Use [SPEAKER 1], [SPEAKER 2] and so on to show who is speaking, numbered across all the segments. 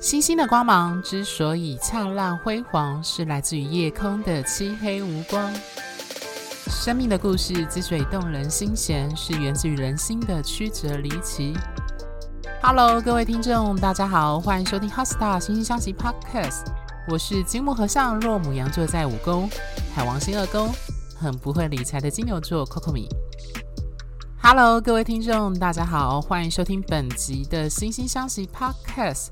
[SPEAKER 1] 星星的光芒之所以灿烂辉煌，是来自于夜空的漆黑无光。生命的故事之所以动人心弦，是源自于人心的曲折离奇。Hello，各位听众，大家好，欢迎收听《HeartStar 心星相惜 Podcast》。我是金木和尚，若母羊座在五宫，海王星二宫，很不会理财的金牛座 Coco 米。Hello，各位听众，大家好，欢迎收听本集的《心星相惜 Podcast》。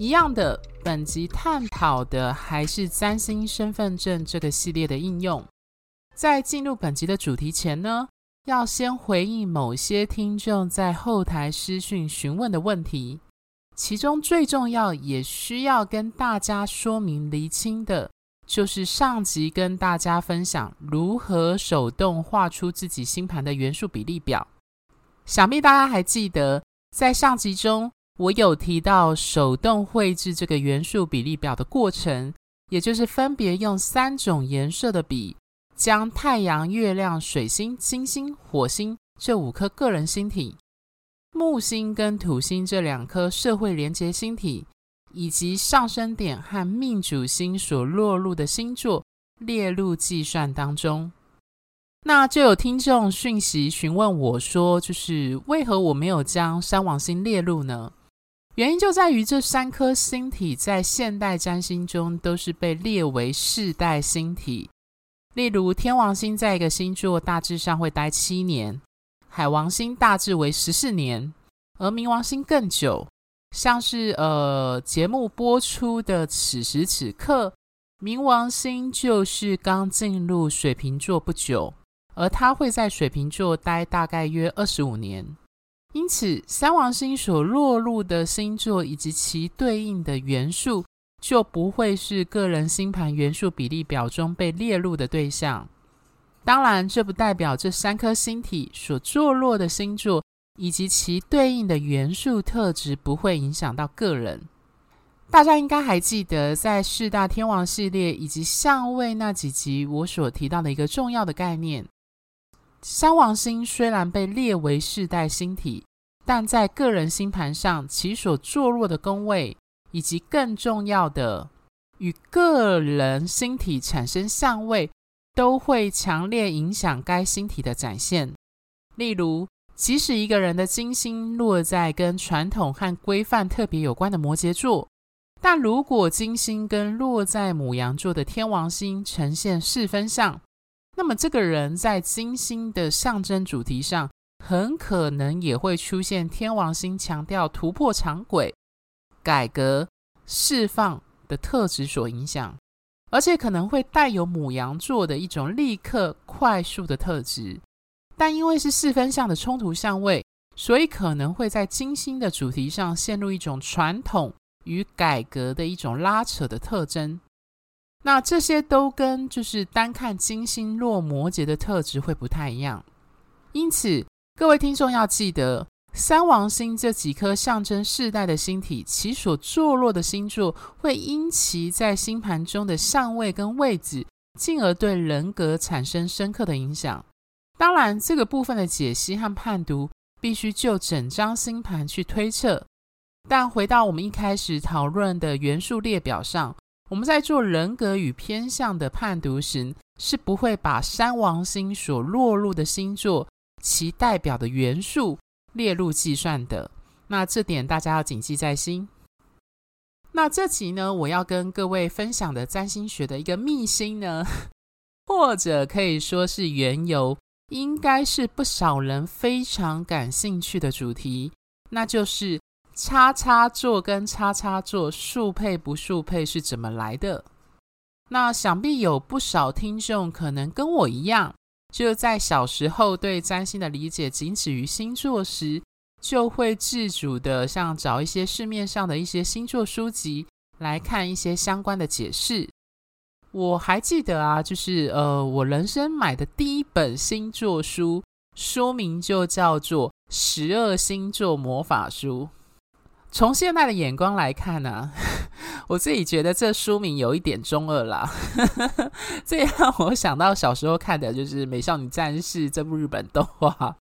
[SPEAKER 1] 一样的，本集探讨的还是占星身份证这个系列的应用。在进入本集的主题前呢，要先回应某些听众在后台私讯询问的问题。其中最重要也需要跟大家说明厘清的，就是上集跟大家分享如何手动画出自己星盘的元素比例表。想必大家还记得，在上集中，我有提到手动绘制这个元素比例表的过程，也就是分别用三种颜色的笔，将太阳、月亮、水星、金星、火星这五颗个人星体、木星跟土星这两颗社会连接星体，以及上升点和命主星所落入的星座列入计算当中。那就有听众讯息询问我说，就是为何我没有将三王星列入呢？原因就在于这三颗星体在现代占星中都是被列为世代星体。例如，天王星在一个星座大致上会待七年，海王星大致为十四年，而冥王星更久。像是呃节目播出的此时此刻，冥王星就是刚进入水瓶座不久，而它会在水瓶座待大概约二十五年。因此，三王星所落入的星座以及其对应的元素，就不会是个人星盘元素比例表中被列入的对象。当然，这不代表这三颗星体所坐落的星座以及其对应的元素特质不会影响到个人。大家应该还记得，在四大天王系列以及相位那几集，我所提到的一个重要的概念。三王星虽然被列为世代星体，但在个人星盘上，其所坐落的宫位，以及更重要的与个人星体产生相位，都会强烈影响该星体的展现。例如，即使一个人的金星落在跟传统和规范特别有关的摩羯座，但如果金星跟落在母羊座的天王星呈现四分相。那么，这个人在金星的象征主题上，很可能也会出现天王星强调突破常轨、改革、释放的特质所影响，而且可能会带有母羊座的一种立刻、快速的特质。但因为是四分相的冲突相位，所以可能会在金星的主题上陷入一种传统与改革的一种拉扯的特征。那这些都跟就是单看金星落摩羯的特质会不太一样，因此各位听众要记得，三王星这几颗象征世代的星体，其所坐落的星座会因其在星盘中的相位跟位置，进而对人格产生深刻的影响。当然，这个部分的解析和判读必须就整张星盘去推测。但回到我们一开始讨论的元素列表上。我们在做人格与偏向的判读时，是不会把三王星所落入的星座其代表的元素列入计算的。那这点大家要谨记在心。那这集呢，我要跟各位分享的占星学的一个秘辛呢，或者可以说是缘由，应该是不少人非常感兴趣的主题，那就是。叉叉座跟叉叉座速配不速配是怎么来的？那想必有不少听众可能跟我一样，就在小时候对占星的理解仅止于星座时，就会自主的像找一些市面上的一些星座书籍来看一些相关的解释。我还记得啊，就是呃，我人生买的第一本星座书，书名就叫做《十二星座魔法书》。从现在的眼光来看呢、我自己觉得这书名有一点中二啦。这让我想到小时候看的就是《美少女战士》这部日本动画。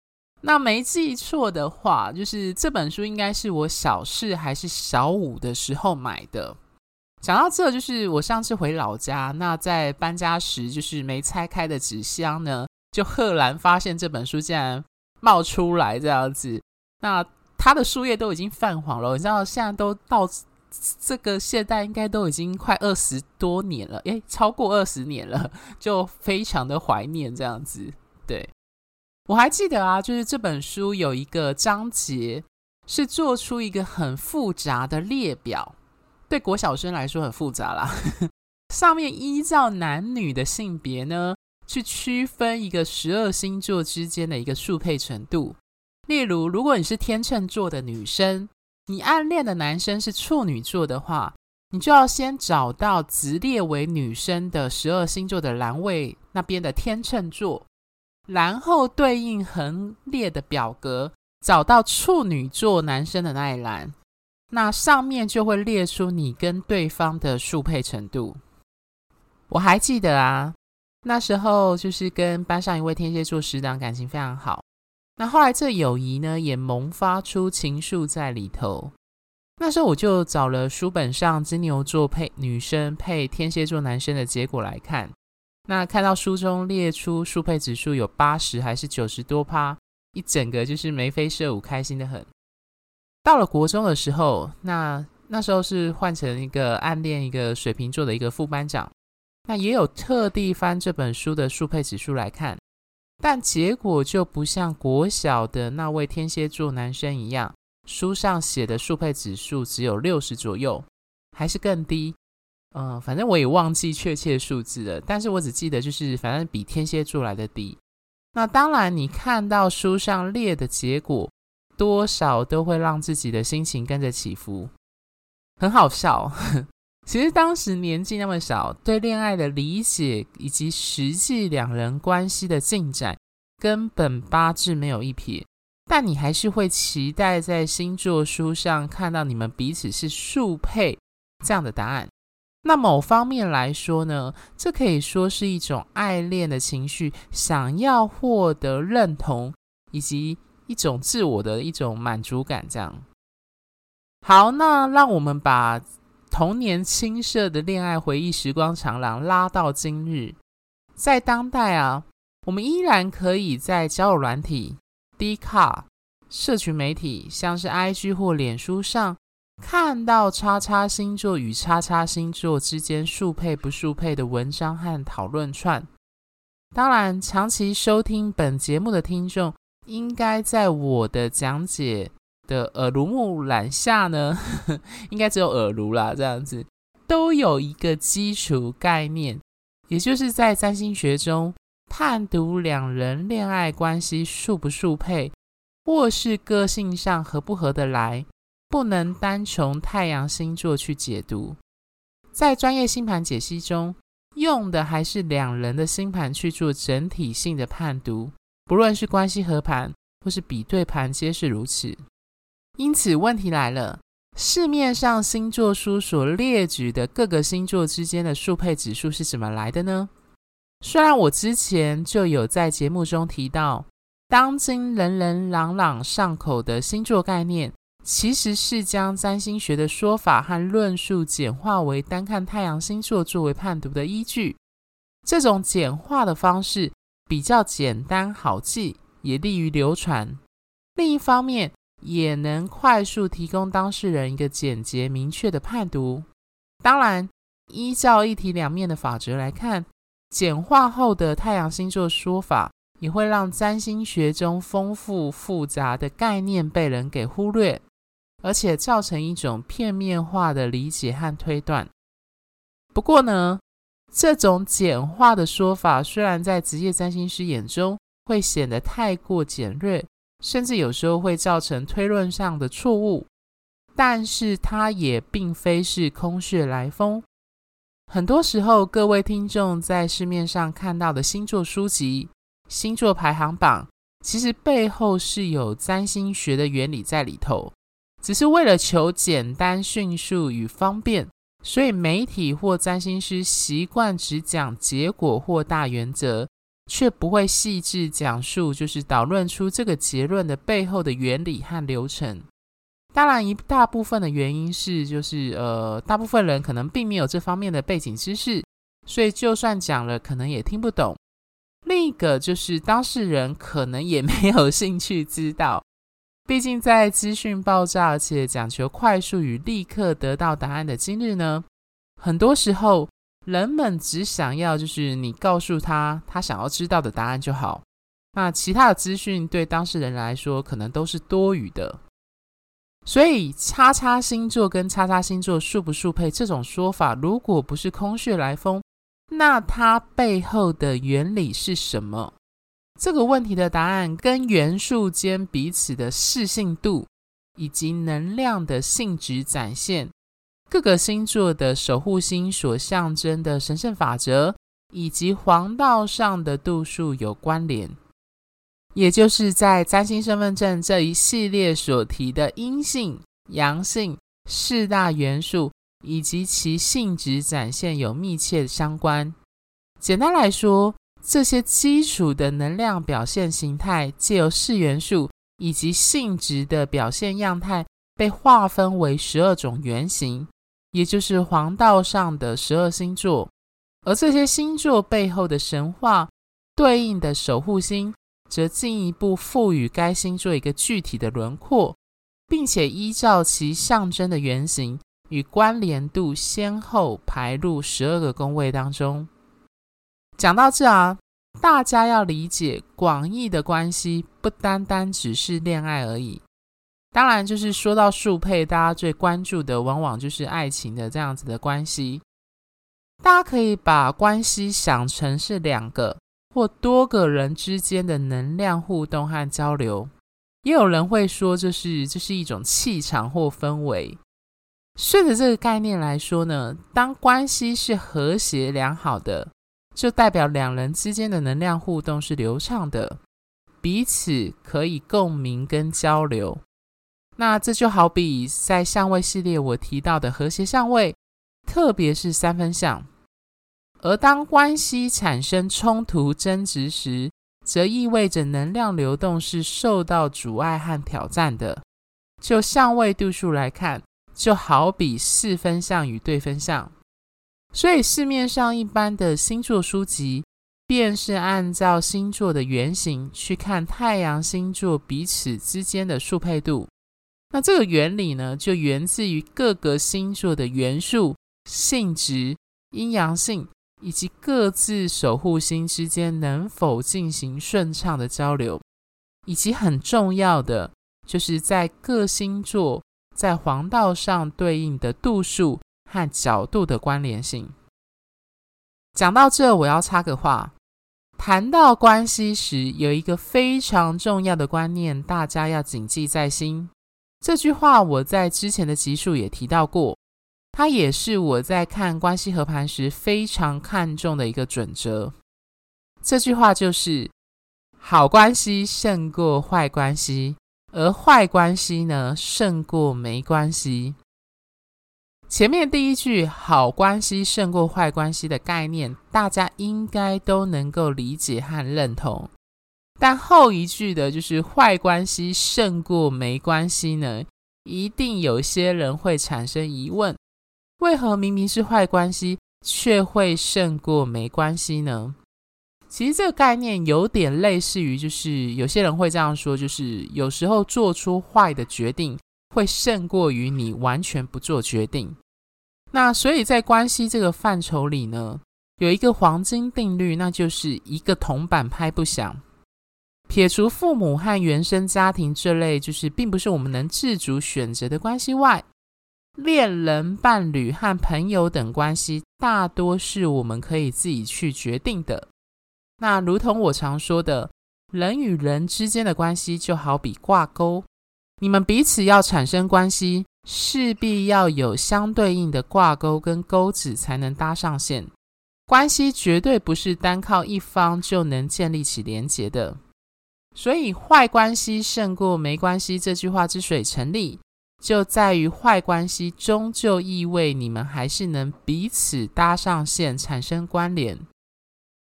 [SPEAKER 1] 那没记错的话，就是这本书应该是我小四还是小五的时候买的。讲到这，就是我上次回老家，那在搬家时，就是没拆开的纸箱呢，就赫然发现这本书竟然冒出来这样子。那它的书页都已经泛黄了，你知道现在都到这个现代，应该都已经快二十多年了，诶，超过二十年了，就非常的怀念这样子。对，我还记得啊，就是这本书有一个章节是做出一个很复杂的列表。对国小生来说很复杂啦，上面依照男女的性别呢，去区分一个十二星座之间的一个速配程度。例如，如果你是天秤座的女生，你暗恋的男生是处女座的话，你就要先找到直列为女生的十二星座的栏位那边的天秤座，然后对应横列的表格，找到处女座男生的那一栏。那上面就会列出你跟对方的速配程度。我还记得啊，那时候就是跟班上一位天蝎座师长感情非常好。那后来这友谊呢，也萌发出情愫在里头。那时候我就找了书本上金牛座配女生配天蝎座男生的结果来看。那看到书中列出速配指数有八十还是九十多趴，一整个就是眉飞色舞，开心得很。到了国中的时候，那那时候是换成一个暗恋一个水瓶座的一个副班长，那也有特地翻这本书的速配指数来看，但结果就不像国小的那位天蝎座男生一样，书上写的速配指数只有六十左右，还是更低。嗯、反正我也忘记确切数字了，但是我只记得就是反正比天蝎座来的低。那当然，你看到书上列的结果。多少都会让自己的心情跟着起伏，很好笑。其实当时年纪那么小，对恋爱的理解以及实际两人关系的进展，根本八字没有一撇。但你还是会期待在星座书上看到你们彼此是速配这样的答案。那某方面来说呢，这可以说是一种爱恋的情绪，想要获得认同以及。一种自我的一种满足感，这样。好，那让我们把童年青涩的恋爱回忆时光长廊拉到今日，在当代啊，我们依然可以在交友软体、D 卡、社群媒体，像是 IG 或脸书上，看到叉叉星座与叉叉星座之间速配不速配的文章和讨论串。当然，长期收听本节目的听众。应该在我的讲解的耳濡目染下呢，应该只有耳濡啦，这样子都有一个基础概念，也就是在占星学中判读两人恋爱关系速不速配，或是个性上合不合得来，不能单从太阳星座去解读，在专业星盘解析中用的还是两人的星盘去做整体性的判读。不论是关系合盘或是比对盘，皆是如此。因此，问题来了：市面上星座书所列举的各个星座之间的速配指数是怎么来的呢？虽然我之前就有在节目中提到，当今人人朗朗上口的星座概念，其实是将占星学的说法和论述简化为单看太阳星座作为判读的依据。这种简化的方式，比较简单好记，也利于流传。另一方面，也能快速提供当事人一个简洁明确的判读。当然，依照一体两面的法则来看，简化后的太阳星座说法也会让占星学中丰富复杂的概念被人给忽略，而且造成一种片面化的理解和推断。不过呢，这种简化的说法，虽然在职业占星师眼中会显得太过简略，甚至有时候会造成推论上的错误，但是它也并非是空穴来风。很多时候，各位听众在市面上看到的星座书籍、星座排行榜，其实背后是有占星学的原理在里头，只是为了求简单、迅速与方便。所以，媒体或占星师习惯只讲结果或大原则，却不会细致讲述，就是导论出这个结论的背后的原理和流程。当然，一大部分的原因是，就是呃，大部分人可能并没有这方面的背景知识，所以就算讲了，可能也听不懂。另一个就是当事人可能也没有兴趣知道，毕竟在资讯爆炸且讲求快速与立刻得到答案的今日呢，很多时候人们只想要就是你告诉他他想要知道的答案就好，那其他的资讯对当事人来说可能都是多余的。所以，叉叉星座跟叉叉星座速不速配这种说法，如果不是空穴来风，那它背后的原理是什么？这个问题的答案跟元素间彼此的适性度，以及能量的性质展现，各个星座的守护星所象征的神圣法则，以及黄道上的度数有关联。也就是在占星身份证这一系列所提的阴性、阳性四大元素以及其性质展现有密切相关。简单来说，这些基础的能量表现形态，借由四元素以及性质的表现样态，被划分为十二种原型，也就是黄道上的十二星座。而这些星座背后的神话对应的守护星。则进一步赋予该星座一个具体的轮廓，并且依照其象征的原型与关联度，先后排入十二个宫位当中。讲到这啊，大家要理解广义的关系，不单单只是恋爱而已。当然，就是说到速配，大家最关注的往往就是爱情的这样子的关系。大家可以把关系想成是两个。或多个人之间的能量互动和交流，也有人会说这是这是一种气场或氛围。顺着这个概念来说呢，当关系是和谐良好的，就代表两人之间的能量互动是流畅的，彼此可以共鸣跟交流。那这就好比在相位系列我提到的和谐相位，特别是三分相。而当关系产生冲突争执时，则意味着能量流动是受到阻碍和挑战的。就相位度数来看，就好比四分相与对分相。所以市面上一般的星座书籍，便是按照星座的原型去看太阳星座彼此之间的速配度。那这个原理呢，就源自于各个星座的元素、性质、阴阳性。以及各自守护星之间能否进行顺畅的交流，以及很重要的，就是在各星座在黄道上对应的度数和角度的关联性。讲到这，我要插个话，谈到关系时，有一个非常重要的观念，大家要谨记在心。这句话我在之前的集数也提到过。它也是我在看关系合盘时非常看重的一个准则。这句话就是：好关系胜过坏关系，而坏关系呢，胜过没关系。前面第一句“好关系胜过坏关系”的概念，大家应该都能够理解和认同。但后一句的就是“坏关系胜过没关系”呢，一定有些人会产生疑问。为何明明是坏关系，却会胜过没关系呢？其实这个概念有点类似于，就是有些人会这样说，就是有时候做出坏的决定，会胜过于你完全不做决定。那所以在关系这个范畴里呢，有一个黄金定律，那就是一个铜板拍不响。撇除父母和原生家庭这类，就是并不是我们能自主选择的关系外，恋人、伴侣和朋友等关系，大多是我们可以自己去决定的。那如同我常说的，人与人之间的关系就好比挂钩，你们彼此要产生关系，势必要有相对应的挂钩跟钩子才能搭上线。关系绝对不是单靠一方就能建立起连结的。所以，坏关系胜过没关系这句话之所以成立。就在于坏关系终究意味你们还是能彼此搭上线，产生关联。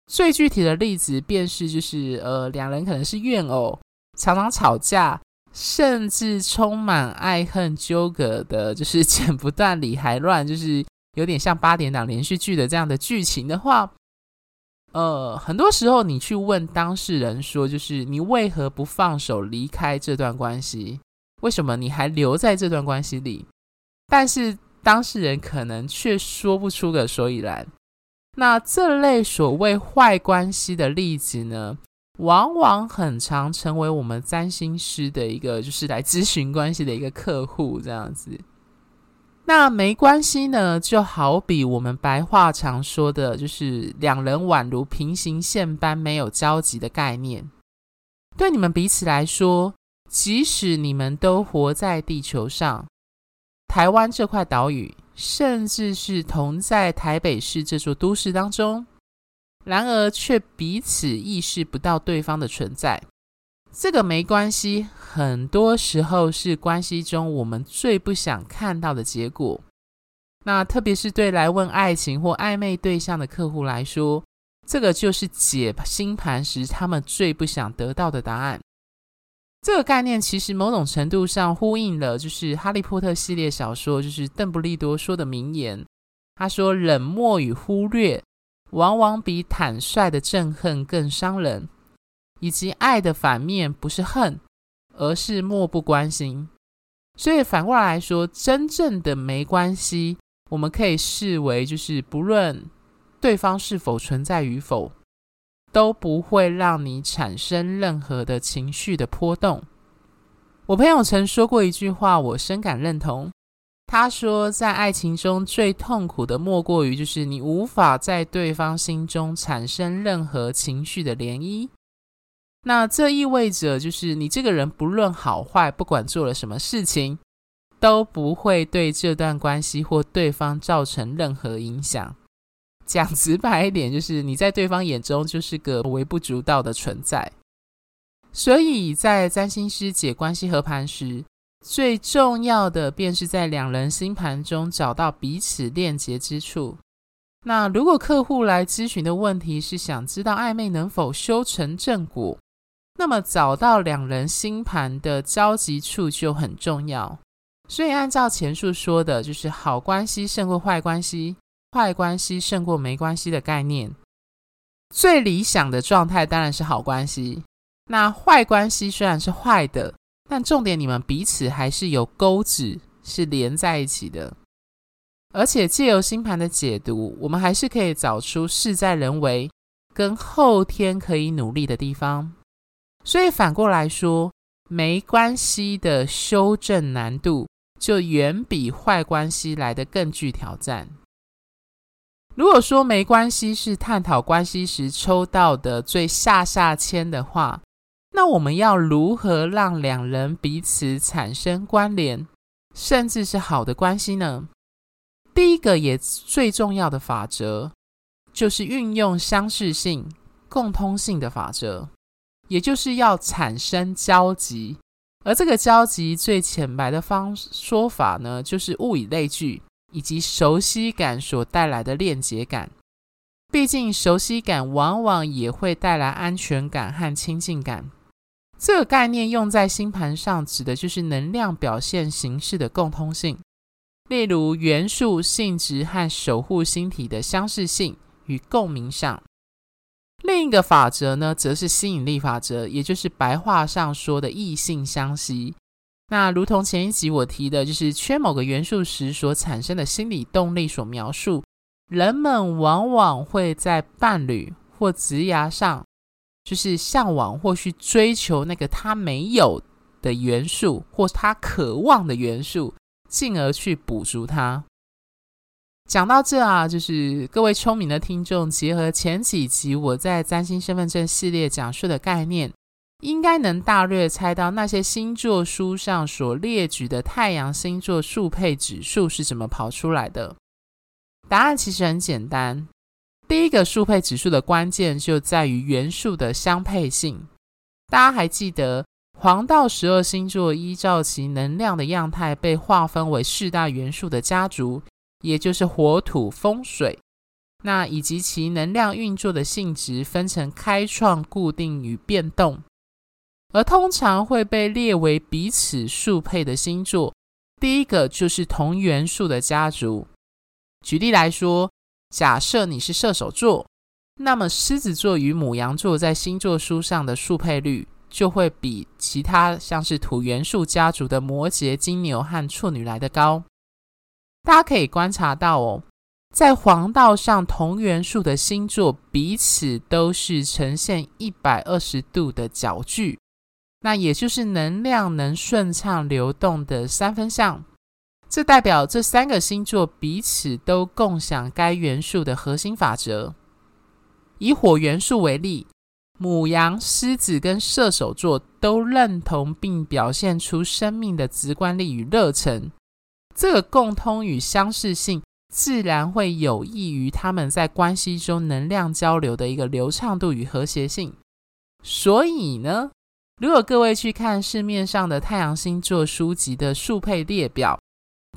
[SPEAKER 1] 最具体的例子便是，就是呃，两人可能是怨偶，常常吵架，甚至充满爱恨纠葛的，就是 剪不断理还乱，就是有点像八点档连续剧的这样的剧情的话，呃，很多时候你去问当事人说，就是你为何不放手离开这段关系？为什么你还留在这段关系里？但是当事人可能却说不出个所以然。那这类所谓坏关系的例子呢，往往很常成为我们占星师的一个，就是来咨询关系的一个客户这样子。那没关系呢，就好比我们白话常说的，就是两人宛如平行线般没有交集的概念。对你们彼此来说，即使你们都活在地球上，台湾这块岛屿。甚至是同在台北市这座都市当中，然而却彼此意识不到对方的存在。这个没关系，很多时候是关系中我们最不想看到的结果。那特别是对来问爱情或暧昧对象的客户来说，这个就是解星盘时他们最不想得到的答案。这个概念其实某种程度上呼应了，就是《哈利波特》系列小说，就是邓布利多说的名言。他说：“冷漠与忽略，往往比坦率的憎恨更伤人。”以及爱的反面不是恨，而是漠不关心。所以反过来说，真正的没关系，我们可以视为就是不论对方是否存在与否。都不会让你产生任何的情绪的波动。我朋友曾说过一句话，我深感认同。他说，在爱情中最痛苦的，莫过于就是你无法在对方心中产生任何情绪的涟漪。那这意味着，就是你这个人不论好坏，不管做了什么事情，都不会对这段关系或对方造成任何影响。讲直白一点，就是你在对方眼中就是个微不足道的存在。所以在占星师解关系合盘时，最重要的便是在两人星盘中找到彼此链接之处。那如果客户来咨询的问题是想知道暧昧能否修成正果，那么找到两人星盘的交集处就很重要。所以按照前述说的，就是好关系胜过坏关系。坏关系胜过没关系的概念，最理想的状态当然是好关系。那坏关系虽然是坏的，但重点你们彼此还是有钩子，是连在一起的。而且借由星盘的解读，我们还是可以找出事在人为跟后天可以努力的地方。所以反过来说，没关系的修正难度就远比坏关系来得更具挑战。如果说没关系是探讨关系时抽到的最下下签的话，那我们要如何让两人彼此产生关联，甚至是好的关系呢？第一个也最重要的法则，就是运用相似性、共通性的法则，也就是要产生交集。而这个交集最浅白的方说法呢，就是物以类聚。以及熟悉感所带来的链接感，毕竟熟悉感往往也会带来安全感和亲近感。这个概念用在星盘上，指的就是能量表现形式的共通性，例如元素、性质和守护星体的相似性与共鸣上。另一个法则呢，则是吸引力法则，也就是白话上说的异性相吸。那如同前一集我提的，就是缺某个元素时所产生的心理动力所描述，人们往往会在伴侣或职涯上，就是向往或去追求那个他没有的元素，或他渴望的元素，进而去补足它。讲到这啊，就是各位聪明的听众，结合前几集我在占星身份证系列讲述的概念。应该能大略猜到那些星座书上所列举的太阳星座速配指数是怎么跑出来的。答案其实很简单，第一个速配指数的关键就在于元素的相配性。大家还记得黄道十二星座依照其能量的样态被划分为四大元素的家族，也就是火、土、风、水。那以及其能量运作的性质分成开创、固定与变动，而通常会被列为彼此速配的星座。第一个就是同元素的家族。举例来说，假设你是射手座，那么狮子座与母羊座在星座书上的速配率就会比其他像是土元素家族的摩羯、金牛和处女来得高。大家可以观察到哦。在黄道上，同元素的星座彼此都是呈现一百二十度的角距，那也就是能量能顺畅流动的三分相。这代表这三个星座彼此都共享该元素的核心法则。以火元素为例，母羊、狮子跟射手座都认同并表现出生命的直观力与热忱，这个共通与相似性。自然会有益于他们在关系中能量交流的一个流畅度与和谐性。所以呢，如果各位去看市面上的太阳星座书籍的速配列表，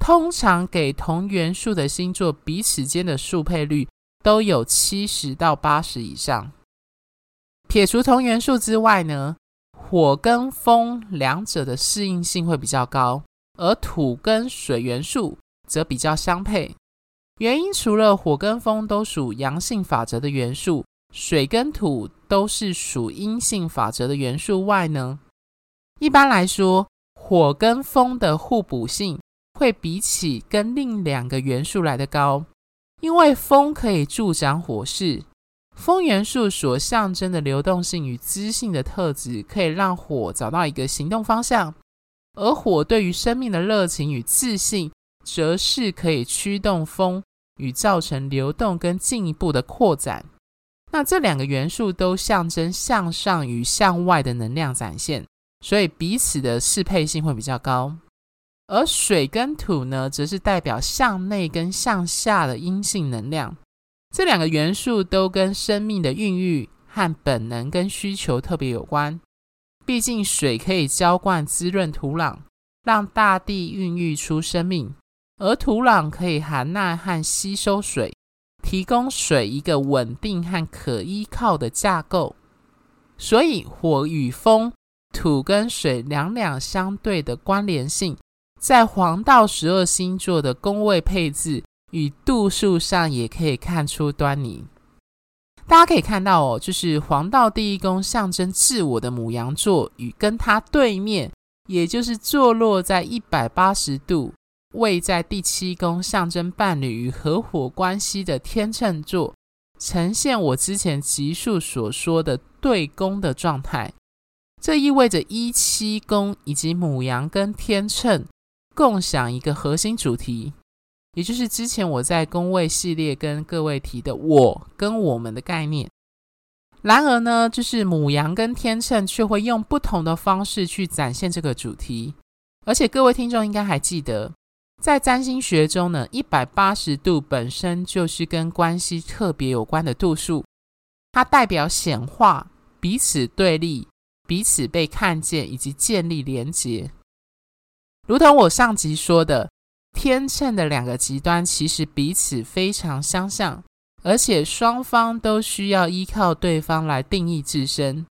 [SPEAKER 1] 通常给同元素的星座彼此间的速配率都有七十到八十以上。撇除同元素之外呢，火跟风两者的适应性会比较高，而土跟水元素则比较相配。原因除了火跟风都属阳性法则的元素，水跟土都是属阴性法则的元素外呢，一般来说，火跟风的互补性会比起跟另两个元素来得高，因为风可以助长火势，风元素所象征的流动性与知性的特质，可以让火找到一个行动方向，而火对于生命的热情与自信。则是可以驱动风与造成流动跟进一步的扩展。那这两个元素都象征向上与向外的能量展现，所以彼此的适配性会比较高。而水跟土呢，则是代表向内跟向下的阴性能量。这两个元素都跟生命的孕育和本能跟需求特别有关。毕竟水可以浇灌滋润土壤，让大地孕育出生命。而土壤可以含纳和吸收水，提供水一个稳定和可依靠的架构。所以，火与风、土跟水两两相对的关联性，在黄道十二星座的宫位配置与度数上也可以看出端倪。大家可以看到哦，就是黄道第一宫象征自我的母羊座，与跟它对面，也就是坐落在一百八十度。位在第七宫，象征伴侣与合伙关系的天秤座，呈现我之前集数所说的对宫的状态。这意味着一七宫以及母羊跟天秤共享一个核心主题，也就是之前我在宫位系列跟各位提的“我跟我们”的概念。然而呢，就是母羊跟天秤却会用不同的方式去展现这个主题，而且各位听众应该还记得。在占星学中呢，一百八十度本身就是跟关系特别有关的度数，它代表显化、彼此对立、彼此被看见以及建立连结。如同我上集说的，天秤的两个极端其实彼此非常相像，而且双方都需要依靠对方来定义自身。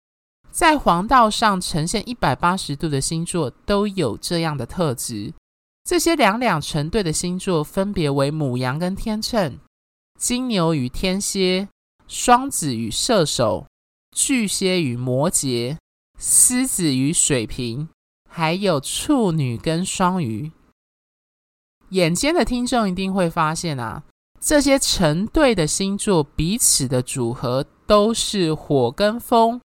[SPEAKER 1] 在黄道上呈现一百八十度的星座都有这样的特质。这些两两成对的星座分别为母羊跟天秤、金牛与天蝎、双子与射手、巨蟹与摩羯、狮子与水瓶，还有处女跟双鱼。眼尖的听众一定会发现啊，这些成对的星座彼此的组合都是火跟风、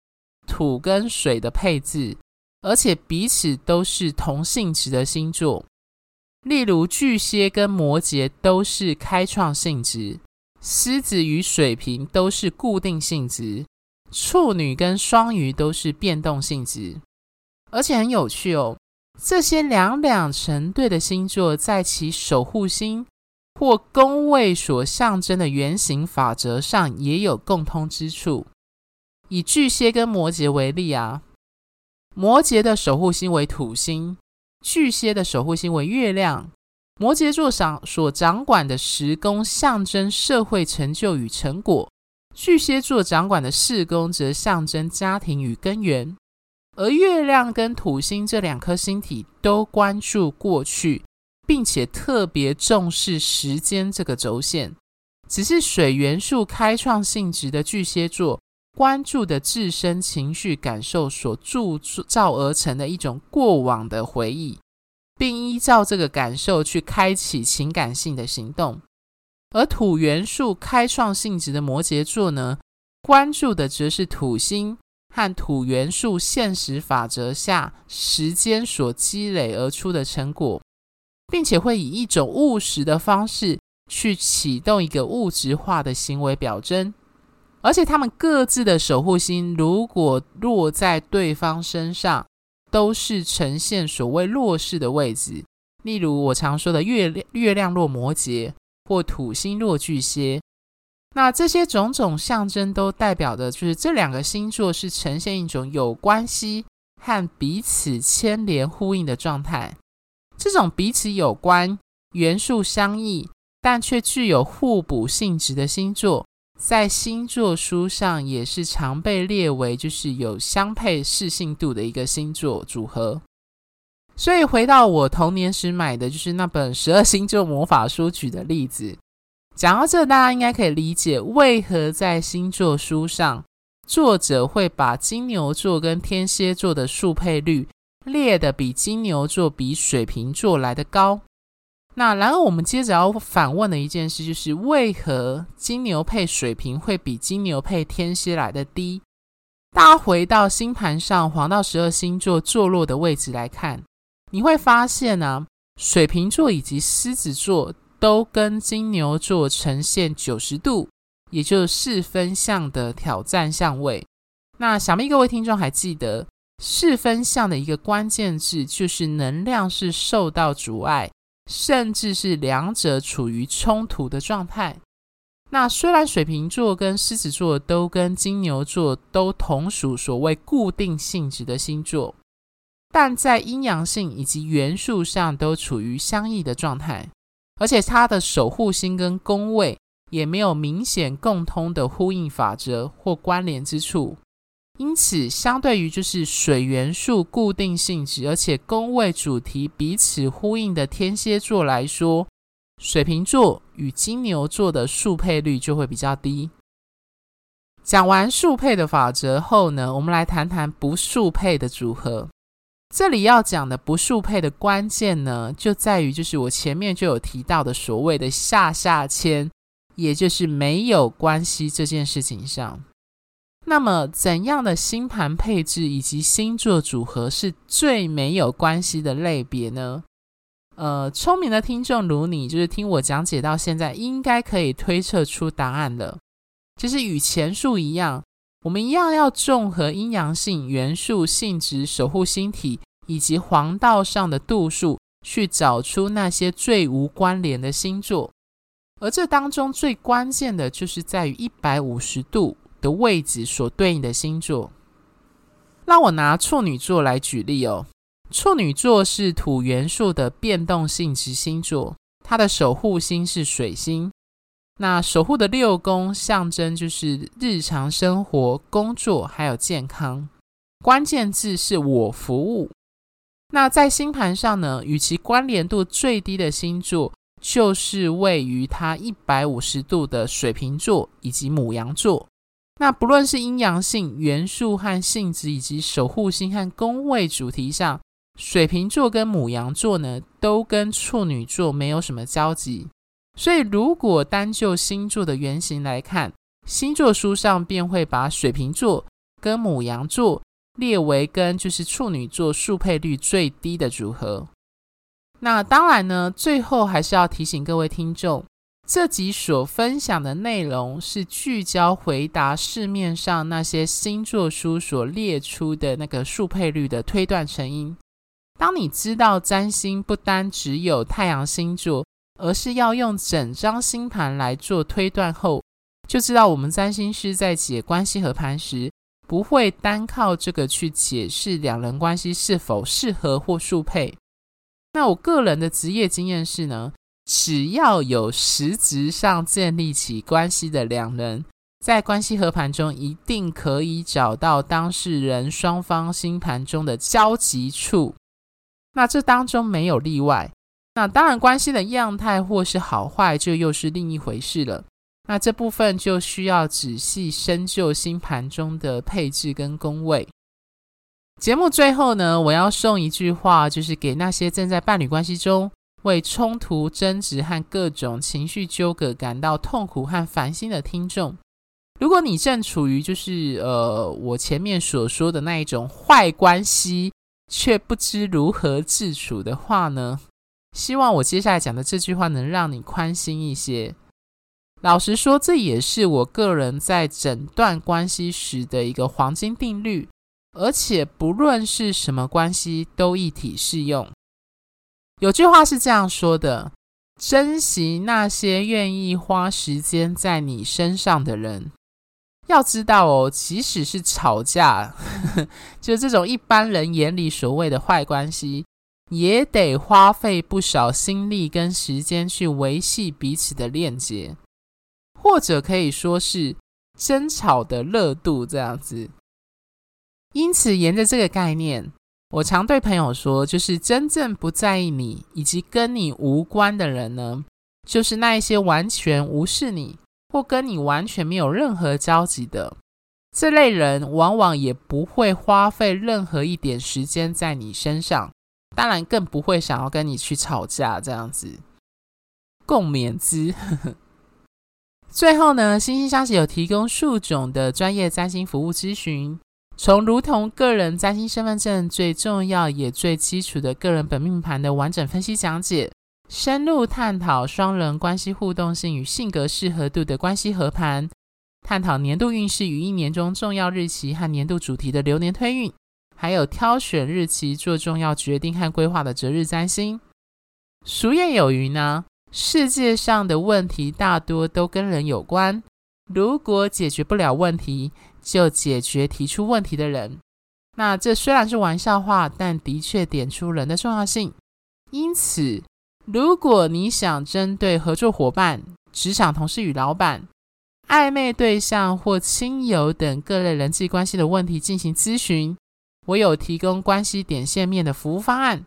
[SPEAKER 1] 土跟水的配置，而且彼此都是同性质的星座。例如，巨蟹跟摩羯都是开创性质，狮子与水瓶都是固定性质，处女跟双鱼都是变动性质。而且很有趣哦，这些两两成对的星座，在其守护星或宫位所象征的原型法则上，也有共通之处。以巨蟹跟摩羯为例啊，摩羯的守护星为土星。巨蟹的守护星为月亮，摩羯座上所掌管的十宫象征社会成就与成果，巨蟹座掌管的四宫则象征家庭与根源。而月亮跟土星这两颗星体都关注过去，并且特别重视时间这个轴线。只是水元素开创性质的巨蟹座，关注的自身情绪感受所铸造而成的一种过往的回忆，并依照这个感受去开启情感性的行动。而土元素开创性质的摩羯座呢，关注的则是土星。和土元素现实法则下时间所积累而出的成果，并且会以一种务实的方式去启动一个物质化的行为表征，而且他们各自的守护星如果落在对方身上，都是呈现所谓弱势的位置，例如我常说的月亮月亮落摩羯或土星落巨蟹。那这些种种象征都代表的就是这两个星座是呈现一种有关系和彼此牵连呼应的状态。这种彼此有关、元素相异，但却具有互补性质的星座，在星座书上也是常被列为就是有相配适性度的一个星座组合。所以回到我童年时买的就是那本《十二星座魔法书》举的例子。讲到这，大家应该可以理解为何在星座书上，作者会把金牛座跟天蝎座的速配率列得比金牛座比水瓶座来得高。那然后我们接着要反问的一件事就是，为何金牛配水瓶会比金牛配天蝎来得低？大家回到星盘上黄道十二星座坐落的位置来看，你会发现呢、水瓶座以及狮子座。都跟金牛座呈现九十度，也就是四分相的挑战相位。那想必各位听众还记得，四分相的一个关键字就是能量是受到阻碍，甚至是两者处于冲突的状态。那虽然水瓶座跟狮子座都跟金牛座都同属所谓固定性质的星座，但在阴阳性以及元素上都处于相异的状态。而且它的守护星跟宫位也没有明显共通的呼应法则或关联之处，因此相对于就是水元素固定性质，而且宫位主题彼此呼应的天蝎座来说，水瓶座与金牛座的速配率就会比较低。讲完速配的法则后呢，我们来谈谈不速配的组合。这里要讲的不速配的关键呢，就在于就是我前面就有提到的所谓的下下签，也就是没有关系这件事情上。那么，怎样的星盘配置以及星座组合是最没有关系的类别呢？呃，聪明的听众如你，就是听我讲解到现在，应该可以推测出答案了。就是与前述一样。我们一样要综合阴阳性、元素、性质、守护星体以及黄道上的度数，去找出那些最无关联的星座。而这当中最关键的就是在于一百五十度的位置所对应的星座。让我拿处女座来举例哦。处女座是土元素的变动性质星座，它的守护星是水星。那守护的六宫象征就是日常生活、工作还有健康，关键字是我服务。那在星盘上呢，与其关联度最低的星座就是位于它一百五十度的水瓶座以及母羊座。那不论是阴阳性、元素和性质，以及守护星和宫位主题上，水瓶座跟母羊座呢，都跟处女座没有什么交集。所以，如果单就星座的原型来看，星座书上便会把水瓶座跟母羊座列为跟就是处女座速配率最低的组合。那当然呢，最后还是要提醒各位听众，这集所分享的内容是聚焦回答市面上那些星座书所列出的那个速配率的推断成因。当你知道占星不单只有太阳星座，而是要用整张星盘来做推断后，就知道我们占星师在解关系合盘时，不会单靠这个去解释两人关系是否适合或速配。那我个人的职业经验是呢，只要有实质上建立起关系的两人，在关系合盘中一定可以找到当事人双方星盘中的交集处。那这当中没有例外。那当然，关系的样态或是好坏，就又是另一回事了。那这部分就需要仔细深究星盘中的配置跟宫位。节目最后呢，我要送一句话，就是给那些正在伴侣关系中为冲突、争执和各种情绪纠葛感到痛苦和烦心的听众。如果你正处于就是呃我前面所说的那一种坏关系，却不知如何自处的话呢，希望我接下来讲的这句话能让你宽心一些。老实说，这也是我个人在诊断关系时的一个黄金定律，而且不论是什么关系都一体适用。有句话是这样说的：珍惜那些愿意花时间在你身上的人。要知道哦，即使是吵架，呵呵，就这种一般人眼里所谓的坏关系，也得花费不少心力跟时间去维系彼此的链接，或者可以说是争吵的热度这样子。因此，沿着这个概念，我常对朋友说，就是真正不在意你以及跟你无关的人呢，就是那一些完全无视你。或跟你完全没有任何交集的这类人，往往也不会花费任何一点时间在你身上，当然更不会想要跟你去吵架这样子。共勉之。最后呢，心星相惜有提供数种的专业占星服务咨询，从如同个人占星身份证最重要也最基础的个人本命盘的完整分析讲解。深入探讨双人关系互动性与性格适合度的关系合盘，探讨年度运势与一年中重要日期和年度主题的流年推运，还有挑选日期做重要决定和规划的择日占星。俗谚有云呢，世界上的问题大多都跟人有关，如果解决不了问题，就解决提出问题的人。那这虽然是玩笑话，但的确点出人的重要性。因此，如果你想针对合作伙伴、职场同事与老板、暧昧对象或亲友等各类人际关系的问题进行咨询，我有提供关系点线面的服务方案，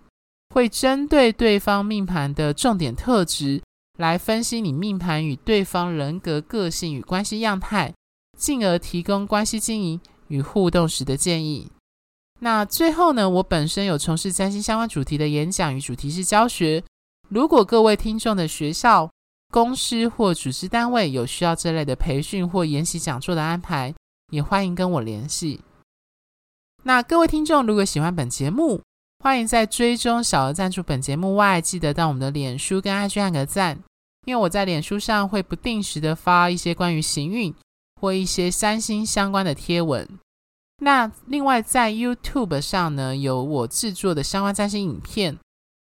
[SPEAKER 1] 会针对对方命盘的重点特质来分析你命盘与对方人格个性与关系样态，进而提供关系经营与互动时的建议。那最后呢，我本身有从事占星相关主题的演讲与主题式教学。如果各位听众的学校、公司或组织单位有需要这类的培训或研习讲座的安排，也欢迎跟我联系。那各位听众如果喜欢本节目，欢迎在追踪小额赞助本节目外，记得到我们的脸书跟 IG 按个赞，因为我在脸书上会不定时的发一些关于行运或一些三星相关的贴文。那另外在 YouTube 上呢，有我制作的相关三星影片。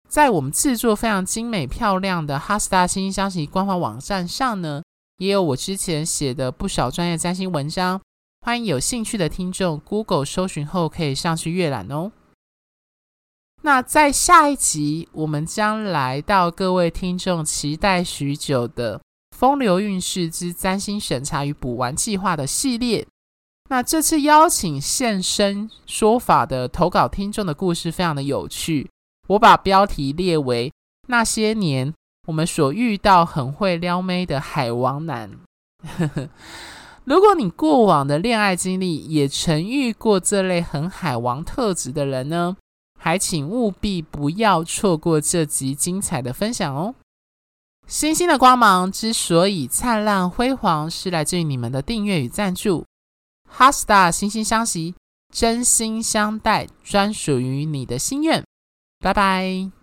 [SPEAKER 1] 在我们制作非常精美漂亮的哈斯塔心星相惜官方网站上呢，也有我之前写的不少专业占星文章，欢迎有兴趣的听众 Google 搜寻后可以上去阅览哦。那在下一集，我们将来到各位听众期待许久的风流运势之占星审查与补完计划的系列。那这次邀请现身说法的投稿听众的故事非常的有趣。我把标题列为“那些年我们所遇到很会撩妹的海王男”。如果你过往的恋爱经历也曾遇过这类很海王特质的人呢，还请务必不要错过这集精彩的分享哦。星星的光芒之所以灿烂辉煌，是来自于你们的订阅与赞助。HeartStar 心星相惜，真心相待，专属于你的心愿。拜拜。